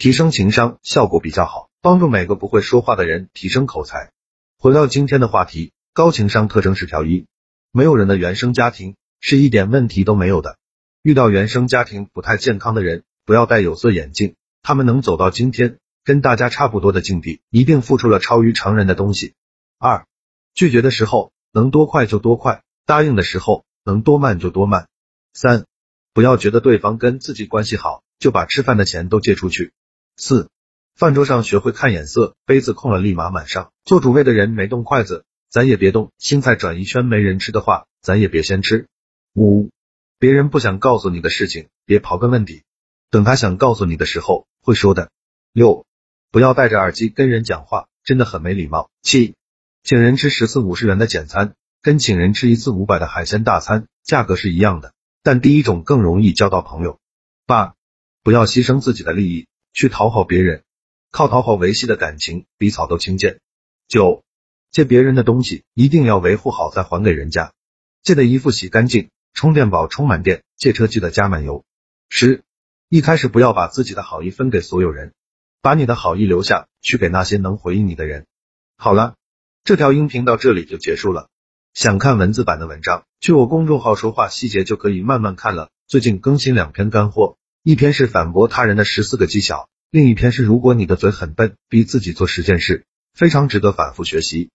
提升情商，效果比较好，帮助每个不会说话的人提升口才。回到今天的话题。高情商特征十条一，没有人的原生家庭是一点问题都没有的。遇到原生家庭不太健康的人，不要戴有色眼镜，他们能走到今天跟大家差不多的境地，一定付出了超于常人的东西。二，拒绝的时候能多快就多快，答应的时候能多慢就多慢。三，不要觉得对方跟自己关系好，就把吃饭的钱都借出去。四，饭桌上学会看眼色，杯子空了立马满上，做主位的人没动筷子。咱也别动，青菜转一圈没人吃的话，咱也别先吃。五，别人不想告诉你的事情，别刨根问底，等他想告诉你的时候会说的。六，不要戴着耳机跟人讲话，真的很没礼貌。七，请人吃十次五十元的简餐，跟请人吃一次五百的海鲜大餐，价格是一样的，但第一种更容易交到朋友。八，不要牺牲自己的利益去讨好别人，靠讨好维系的感情比草都轻贱。九。借别人的东西一定要维护好再还给人家，借的衣服洗干净，充电宝充满电，借车记得加满油。十，一开始不要把自己的好意分给所有人，把你的好意留下，去给那些能回应你的人。好了，这条音频到这里就结束了。想看文字版的文章，去我公众号说话细节就可以慢慢看了。最近更新两篇干货，一篇是反驳他人的十四个技巧，另一篇是如果你的嘴很笨，逼自己做十件事，非常值得反复学习。